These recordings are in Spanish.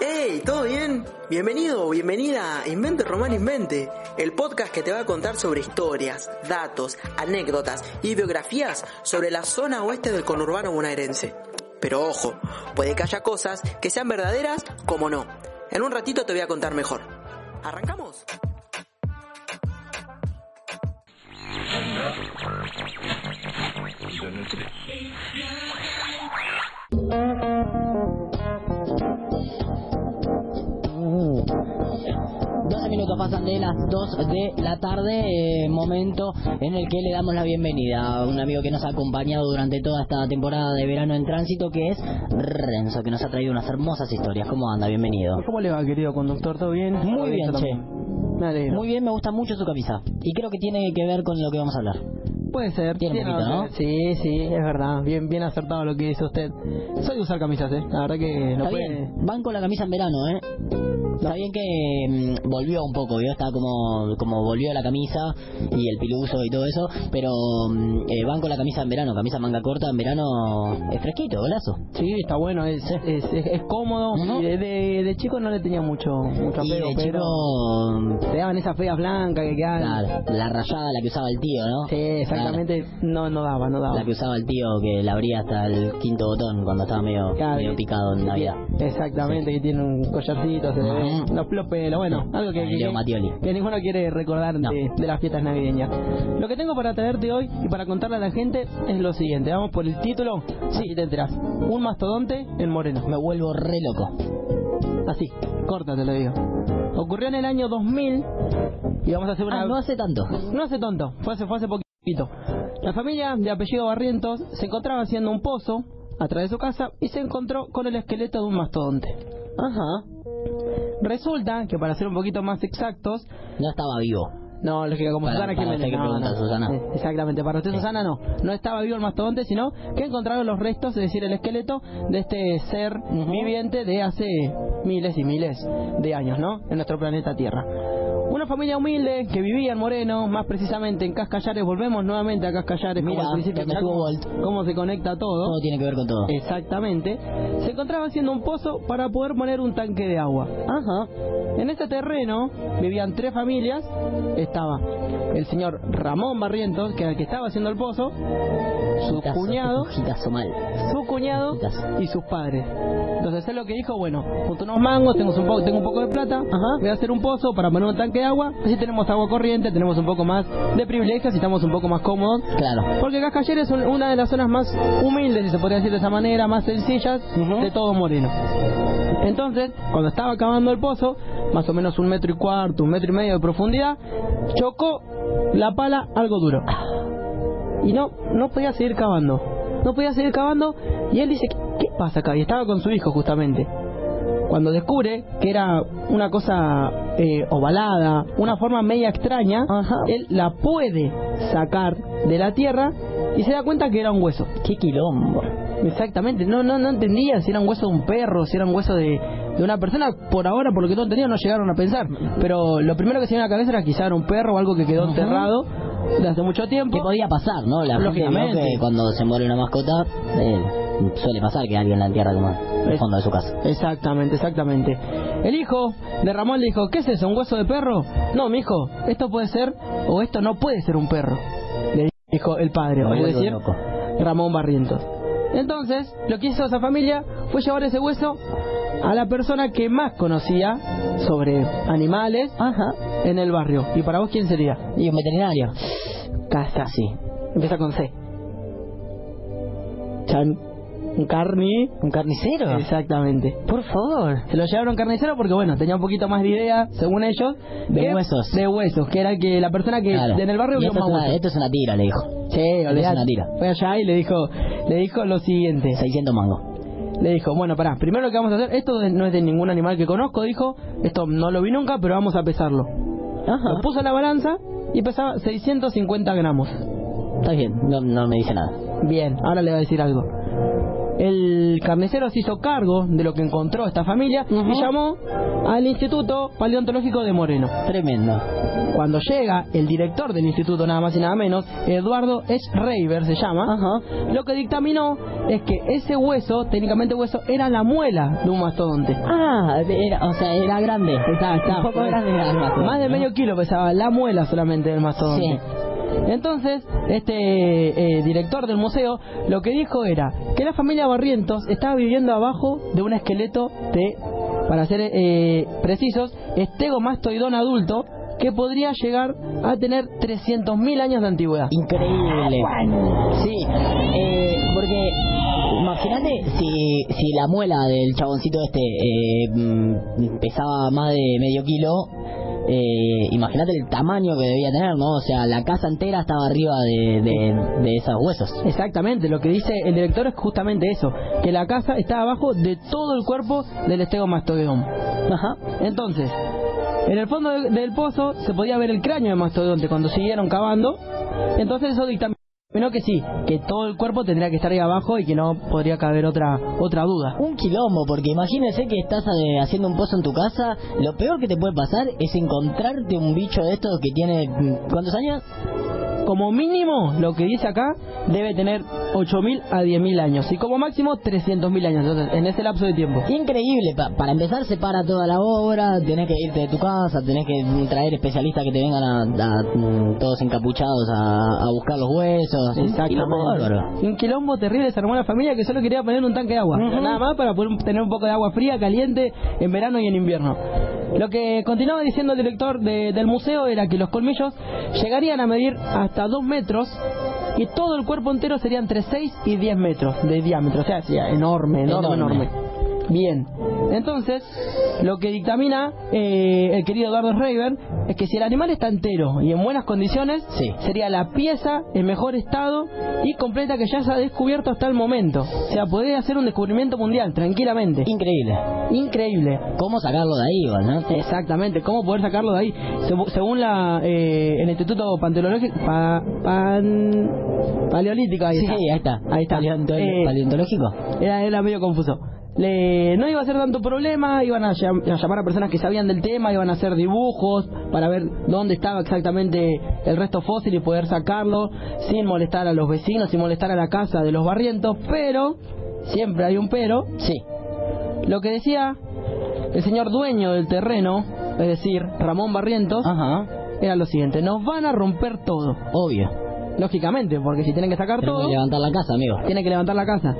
¡Hey! ¿Todo bien? Bienvenido o bienvenida a Invente Román Invente, el podcast que te va a contar sobre historias, datos, anécdotas y biografías sobre la zona oeste del conurbano bonaerense. Pero ojo, puede que haya cosas que sean verdaderas como no. En un ratito te voy a contar mejor. ¿Arrancamos? Pasan de las 2 de la tarde, eh, momento en el que le damos la bienvenida a un amigo que nos ha acompañado durante toda esta temporada de verano en tránsito, que es Renzo, que nos ha traído unas hermosas historias. ¿Cómo anda? Bienvenido. ¿Cómo le va, querido conductor? ¿Todo bien? Muy bien, che. Muy bien, me gusta mucho su camisa. Y creo que tiene que ver con lo que vamos a hablar. Puede ser. Tiene un poquito, ¿no? Sí, sí, es verdad. Bien, bien acertado lo que dice usted. Soy de usar camisas, ¿eh? La verdad que no Está puede... bien. Van con la camisa en verano, ¿eh? Está bien que mm, volvió un poco, ¿vio? Está como, como volvió la camisa y el piluso y todo eso, pero mm, eh, van con la camisa en verano, camisa manga corta en verano, es fresquito, golazo. Sí, está bueno, es, es, es, es cómodo. Ujú. Y de, de, de chico no le tenía mucho, mucho Y apego, de pero... chico, Te daban esas feas blancas que quedaban... claro, la rayada, la que usaba el tío, ¿no? Sí, exactamente. No, no daba, no daba. La que usaba el tío que la abría hasta el quinto botón cuando estaba medio, Claro. medio picado en Navidad. Exactamente, que tiene un collarcito, se le ve. Los, los pelos, bueno, algo que, que, que- que ninguno quiere recordar No. de, de las fiestas navideñas. Lo que tengo para traerte hoy y para contarle a la gente es lo siguiente, vamos por el título, sí, te enterás, un mastodonte en Moreno, Me vuelvo re loco. así, corta te lo digo. Ocurrió en el año 2000 y vamos a hacer una... Ah, no hace tanto. No hace tonto, fue hace, fue hace poquito. La familia de apellido Barrientos se encontraba haciendo un pozo atrás de su casa y se encontró con el esqueleto de un mastodonte. Ajá. Resulta que para ser un poquito más exactos, No estaba vivo. no, lógica como Para- Susana para usted que no, pregunta, no. Susana. Eh, Exactamente, para usted Sí. Susana no, no estaba vivo el mastodonte, sino que encontraron los restos, es decir, el esqueleto de este ser viviente de hace miles y miles de años, ¿no? En nuestro planeta Tierra. Una familia humilde que vivía en Moreno, más precisamente en Cascallares, volvemos nuevamente a Cascallares, Mira, como al principio, cómo, se conecta todo. Todo tiene que ver con todo. Exactamente. Se encontraba haciendo un pozo para poder poner un tanque de agua. Ajá. En este terreno vivían tres familias. Estaba el señor Ramón Barrientos, que era el que estaba haciendo el pozo, su Gitazo, cuñado, gitazo mal. su cuñado Gitazo. y sus padres. Entonces él lo que dijo, bueno, junto unos mangos, tengo un poco, tengo un poco de plata, Ajá. voy a hacer un pozo para poner un tanque de agua, así tenemos agua corriente, tenemos un poco más de privilegios y estamos un poco más cómodos. Claro. Porque Cascaller es un- una de las zonas más humildes, si se podría decir de esa manera, más sencillas Ujú. de todo Moreno. Entonces, cuando estaba acabando el pozo, más o menos un metro y cuarto, un metro y medio de profundidad, chocó la pala algo duro. Y no, no podía seguir cavando. No podía seguir cavando y él dice, ¿qué, qué pasa acá? Y estaba con su hijo justamente. Cuando descubre que era una cosa eh, ovalada, una forma media extraña, él la puede sacar de la tierra y se da cuenta que era un hueso. Qué quilombo. Exactamente, no, no, no entendía si era un hueso de un perro, si era un hueso de, de una persona. Por ahora, por lo que no entendía, no llegaron a pensar. Pero lo primero que se vino a la cabeza era quizá era un perro o algo que quedó enterrado de hace mucho tiempo. ¿Qué podía pasar, no? La gente Lógicamente. que cuando se muere una mascota, eh, suele pasar que alguien la entierra como en el fondo de su casa. Exactamente, exactamente. El hijo de Ramón le dijo, ¿qué es eso, un hueso de perro? No, mi hijo, esto puede ser, o esto no puede ser un perro. Le dijo el padre, o decir, loco. Ramón Barrientos. Entonces, lo que hizo esa familia fue llevar ese hueso a la persona que más conocía sobre animales en el barrio. ¿Y para vos quién sería? Y un veterinario. Casa. Sí. Empieza con C. Chan. Un carni. ¿Un carnicero? Exactamente. Por favor. Se lo llevaron carnicero porque, bueno, tenía un poquito más de idea, según ellos. De que- huesos. De huesos, que era que la persona que Claro. en el barrio vio esto, más es huesos. esto es una tira, le dijo. Sí, es olvidate. una tira. Fue allá y le dijo, le dijo lo siguiente. 600 mangos. Le dijo, bueno, pará, primero lo que vamos a hacer, esto no es de ningún animal que conozco, dijo, esto no lo vi nunca, pero vamos a pesarlo. Lo puso en la balanza y pesaba 650 gramos. Está bien, no, no me dice nada. Bien, ahora le voy a decir algo. El carnicero se hizo cargo de lo que encontró esta familia y llamó al Instituto Paleontológico de Moreno. Tremendo. Cuando llega el director del instituto, nada más y nada menos, Eduardo S. Reiber se llama, Ajá. lo que dictaminó es que ese hueso, técnicamente hueso, era la muela de un mastodonte. Ah, era, o sea, era grande. Está, está, Un poco grande era el mastodonte, Más de medio kilo pesaba la muela solamente del mastodonte. Sí. Entonces, este eh, director del museo lo que dijo era que la familia Barrientos estaba viviendo abajo de un esqueleto de, para ser eh, precisos, estegomastoidón adulto que podría llegar a tener 300.000 años de antigüedad. Increíble. Sí, eh, porque imagínate si, si la muela del chaboncito este eh, mm, pesaba más de medio kilo, eh, imagínate el tamaño que debía tener, ¿no? O sea, la casa entera estaba arriba de, de, de esos huesos. Exactamente, lo que dice el director es justamente eso, que la casa está abajo de todo el cuerpo del estegomastoidón. Ajá. Entonces, en el fondo de- del pozo se podía ver el cráneo de mastodonte cuando siguieron cavando. Entonces eso dictaminó que sí, que todo el cuerpo tendría que estar ahí abajo y que no podría caber otra otra duda. Un quilombo, porque imagínese que estás eh, haciendo un pozo en tu casa, lo peor que te puede pasar es encontrarte un bicho de estos que tiene... mm, ¿Cuántos años? Como mínimo, lo que dice acá, debe tener 8.000 a 10.000 años y como máximo 300.000 años. Entonces, en ese lapso de tiempo. Increíble, pa- para empezar se para toda la obra, tenés que irte de tu casa, tenés que traer especialistas que te vengan a, a, mm, todos encapuchados a, a buscar los huesos. Exactamente. Un quilombo terrible se armó la familia que solo quería poner un tanque de agua. Nada más para poder tener un poco de agua fría, caliente, en verano y en invierno. Lo que continuaba diciendo el director de- del museo era que los colmillos llegarían a medir hasta 2 metros y todo el cuerpo entero sería entre 6 y 10 metros de diámetro. O sea, sería enorme, enorme, Enorme. enorme. Bien, entonces lo que dictamina eh, el querido Eduardo Reiber es que si el animal está entero y en buenas condiciones, Sí. sería la pieza en mejor estado y completa que ya se ha descubierto hasta el momento. O sea, podría hacer un descubrimiento mundial tranquilamente. Increíble. Increíble. ¿Cómo sacarlo de ahí, no? Exactamente, ¿cómo poder sacarlo de ahí? Según la, eh, el Instituto pa- pan- Paleolítico, ahí Sí, está. ahí está. Ahí está. Eh, ¿Paleontológico? era, era medio confuso. Le, no iba a ser tanto problema, iban a, llam- a llamar a personas que sabían del tema, iban a hacer dibujos para ver dónde estaba exactamente el resto fósil y poder sacarlo sin molestar a los vecinos, sin molestar a la casa de los barrientos, pero, siempre hay un pero, Sí. lo que decía el señor dueño del terreno, es decir, Ramón Barrientos, Ajá. era lo siguiente, nos van a romper todo, Obvio. lógicamente, porque si tienen que sacar Tenemos todo... que levantar la casa, amigo. tiene que levantar la casa.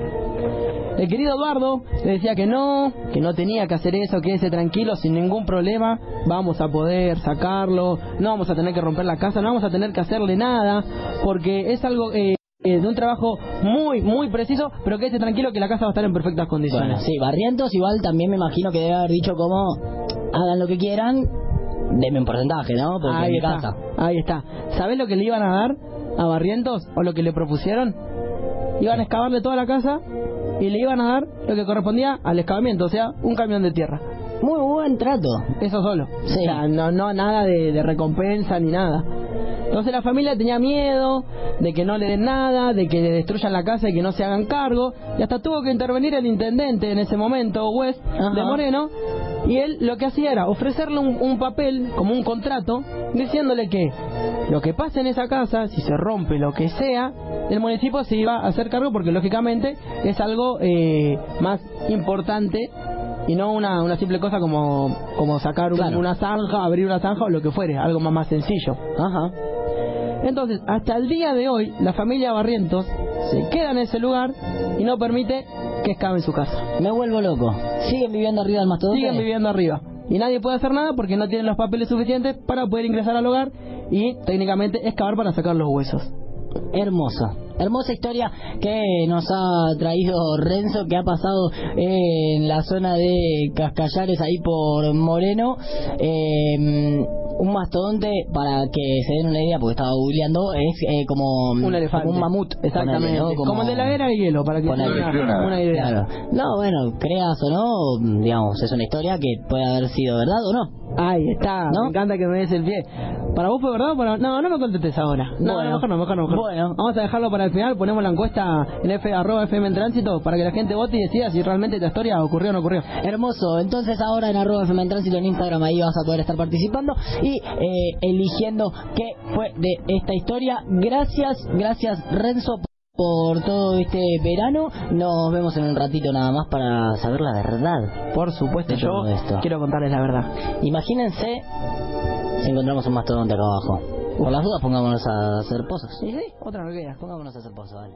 El querido Eduardo le decía que no, que no tenía que hacer eso, quédese tranquilo, sin ningún problema, vamos a poder sacarlo, no vamos a tener que romper la casa, no vamos a tener que hacerle nada, porque es algo eh, eh, de un trabajo muy, muy preciso, pero quédese tranquilo que la casa va a estar en perfectas condiciones. Bueno, sí, Barrientos igual también me imagino que debe haber dicho como hagan lo que quieran, denme un porcentaje, ¿no? Porque ahí mi está, casa. ahí está. ¿Sabés lo que le iban a dar a Barrientos o lo que le propusieron? Iban a excavarle toda la casa y le iban a dar lo que correspondía al excavamiento, o sea, un camión de tierra. Muy buen trato. Eso solo. Sí. O sea, no, no nada de, de recompensa ni nada. Entonces la familia tenía miedo de que no le den nada, de que le destruyan la casa y que no se hagan cargo. Y hasta tuvo que intervenir el intendente en ese momento, West, Ajá. de Moreno. Y él lo que hacía era ofrecerle un, un papel, como un contrato, diciéndole que lo que pase en esa casa, si se rompe lo que sea, el municipio se iba a hacer cargo porque lógicamente es algo eh, más importante y no una, una simple cosa como, como sacar Claro. una zanja, abrir una zanja o lo que fuere, algo más, más sencillo. Ajá. Entonces, hasta el día de hoy, la familia Barrientos se queda en ese lugar y no permite que excaven su casa. Me vuelvo loco. ¿Siguen viviendo arriba del mastodonte? Siguen viviendo arriba. Y nadie puede hacer nada porque no tienen los papeles suficientes para poder ingresar al hogar y técnicamente excavar para sacar los huesos. Hermoso. Hermosa historia que nos ha traído Renzo, que ha pasado en la zona de Cascallares, ahí por Moreno. Eh, un mastodonte, para que se den una idea, porque estaba googleando, es eh, como Un elefante. como un mamut. Exactamente. Como... el de la era de hielo, para que se una, una idea. Claro. No, bueno, creas o no, digamos, es una historia que puede haber sido verdad o no. Ahí está, ¿No? me encanta que me des el pie. ¿Para vos fue verdad o para.? No, no me contestes ahora. No, Bueno. no, mejor no, mejor no. mejor no. Bueno. Vamos a dejarlo para el final, ponemos la encuesta en F, arroba FM en tránsito para que la gente vote y decida si realmente esta historia ocurrió o no ocurrió. Hermoso, entonces ahora en arroba FM en Tránsito en Instagram ahí vas a poder estar participando y eh, eligiendo qué fue de esta historia. Gracias, gracias Renzo por todo este verano. Nos vemos en un ratito nada más para saber la verdad. Por supuesto, De yo todo esto. quiero contarles la verdad. Imagínense si encontramos un mastodonte acá abajo. Por las dudas pongámonos a hacer pozos. Sí, sí, Otra pongámonos a hacer pozos, vale.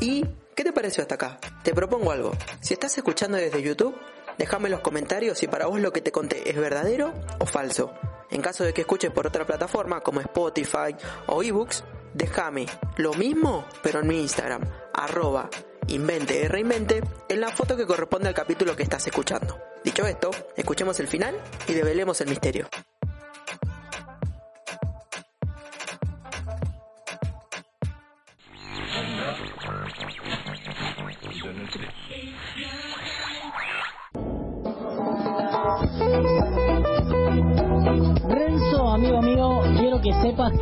¿Y qué te pareció hasta acá? Te propongo algo. Si estás escuchando desde YouTube, déjame en los comentarios si para vos lo que te conté es verdadero o falso. En caso de que escuches por otra plataforma como Spotify o eBooks, déjame lo mismo, pero en mi Instagram, arroba invente reinvente, en la foto que corresponde al capítulo que estás escuchando. Dicho esto, escuchemos el final y develemos el misterio.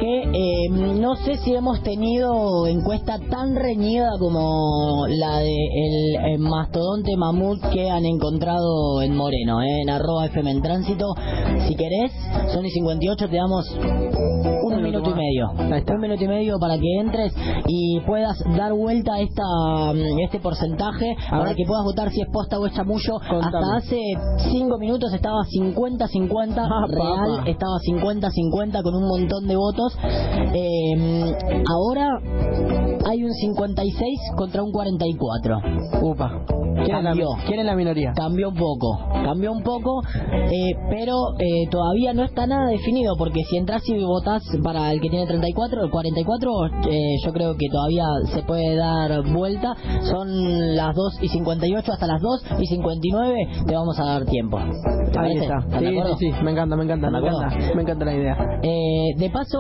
Eh, no sé si hemos tenido encuesta tan reñida como la de el, mastodonte mamut que han encontrado en Moreno, eh, en arroba FM en tránsito. Si querés, son y 58, te damos un minuto y medio. Ahí está. Un minuto y medio para que entres y puedas dar vuelta a esta, mm, este porcentaje A para ver. que puedas votar si es posta o es chamullo. Hasta hace 5 minutos estaba 50-50 Ah, real, papá. estaba 50-50 con un montón de votos. Eh, ahora hay un 56 contra un 44. Upa. ¿Quién es, la, Cambió. quién es la minoría? Cambió un poco, cambió un poco, eh, pero eh, todavía no está nada definido, porque si entras y votás para el que tiene 34, el 44, eh, yo creo que todavía se puede dar vuelta. Son las 2 y 58 hasta las 2 y 59, te vamos a dar tiempo. ¿Te Ahí está. ¿Están de Sí, sí, sí. Me encanta, me encanta, me ¿Están de encanta. Me encanta la idea. De paso,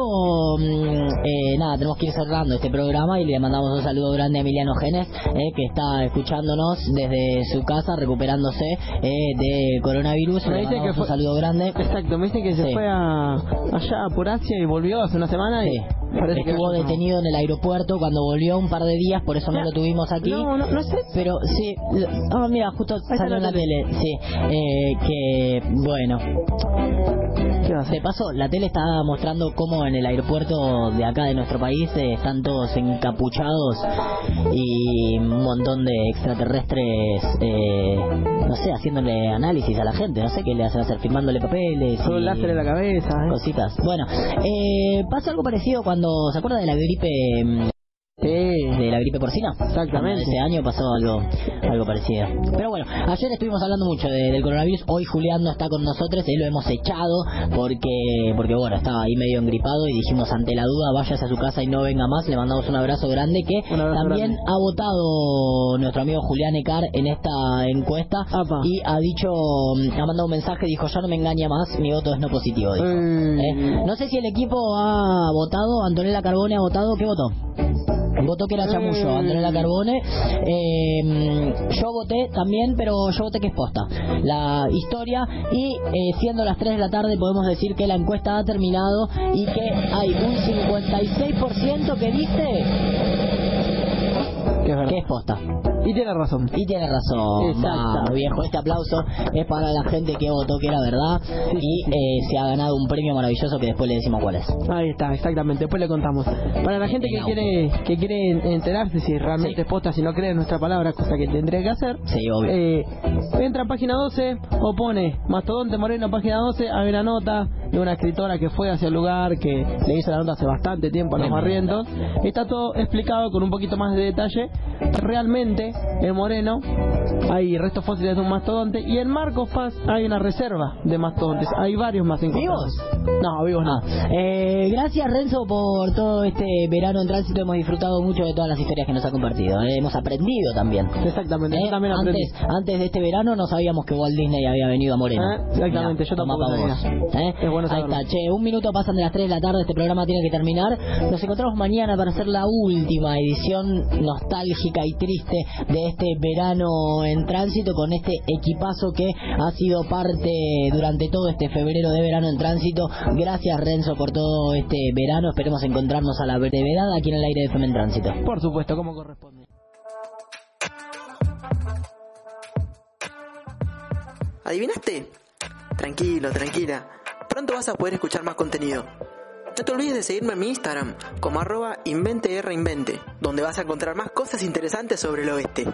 mm, nada, tenemos que ir cerrando este programa y le mandamos un saludo grande a Emiliano Genes, eh, que está escuchándonos desde su casa, recuperándose eh, de coronavirus. Me Le dice que mandamos fue- un saludo grande. Exacto, me dice que se fue a, allá por Asia y volvió hace una semana y Sí. parece que Estuvo detenido en el aeropuerto cuando volvió un par de días, por eso no lo tuvimos aquí. No, no, no sé. Pero sí, ah, mira, justo salió en la tele, sí, eh, que bueno, ¿Qué va a De paso, la tele está mostrando cómo en el aeropuerto de acá de nuestro país eh, están todos encapuchados y un montón de extraterrestres, eh, no sé, haciéndole análisis a la gente, no sé qué le hacen hacer, firmándole papeles y láser en la cabeza. ¿eh? cositas. Bueno, eh, pasa algo parecido cuando, ¿se acuerda de la gripe mm. De la gripe porcina. Exactamente. Ese año pasó algo algo parecido. Pero bueno, ayer estuvimos hablando mucho de- del coronavirus. Hoy Julián no está con nosotros, él lo hemos echado porque porque bueno, estaba ahí medio engripado y dijimos ante la duda váyase a su casa y no venga más. Le mandamos un abrazo grande que abrazo también grande. ha votado nuestro amigo Julián Ecar en esta encuesta Apa. y ha dicho, ha mandado un mensaje, dijo ya no me engaña más, mi voto es no positivo. dijo. Mm. ¿Eh? No sé si el equipo ha votado, Antonella Carbone ha votado, ¿qué votó? Votó que era chamullo, Mm. Antonella Carbone. Eh, yo voté también, pero yo voté que es posta. La historia. Y eh, siendo las 3 de la tarde, podemos decir que la encuesta ha terminado y que hay un 56% que dice Que es que es posta. Y tiene razón. Y tiene razón. Exacto. Viejo. Este aplauso es para la gente que votó que era verdad Sí, y eh, se ha ganado un premio maravilloso que después le decimos cuál es. Ahí está, exactamente. Después le contamos. Para la gente que quiere que quiere enterarse si realmente Sí. es posta, si no cree en nuestra palabra, cosa que tendría que hacer. Sí, obvio. Eh, entra a página 12 o pone Mastodonte Moreno página 12, hay una nota de una escritora que fue hacia el lugar, que le hizo la nota hace bastante tiempo a los barrientos. Está todo explicado con un poquito más de detalle. Realmente en Moreno hay restos fósiles de un mastodonte y en Marcos Paz hay una reserva de mastodontes. Hay varios más encontrados. No, vivos no. Eh, gracias Renzo por todo este verano en tránsito. Hemos disfrutado mucho de todas las historias que nos ha compartido. eh. Hemos aprendido también. Exactamente, Eh, yo también aprendí. antes, antes de este verano no sabíamos que Walt Disney había venido a Moreno. Ah, exactamente, yo tampoco sabía. ¿Eh? Es bueno Ahí está, che, un minuto pasan de las 3 de la tarde, este programa tiene que terminar. Nos encontramos mañana para hacer la última edición nostálgica y triste de este verano en tránsito con este equipazo que ha sido parte durante todo este febrero de verano en tránsito. Gracias Renzo por todo este verano. Esperemos encontrarnos a la brevedad aquí en el aire de FM en tránsito. Por supuesto, como corresponde. ¿Adivinaste? Tranquilo, tranquila. Pronto vas a poder escuchar más contenido. No te olvides de seguirme en mi Instagram como arroba inventerreinvente, donde vas a encontrar más cosas interesantes sobre el oeste.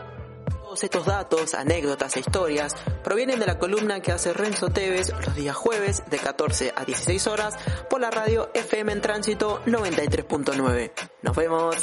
Todos estos datos, anécdotas e historias provienen de la columna que hace Renzo Tevez los días jueves de 14 a 16 horas por la radio FM en Tránsito 93.9. Nos vemos.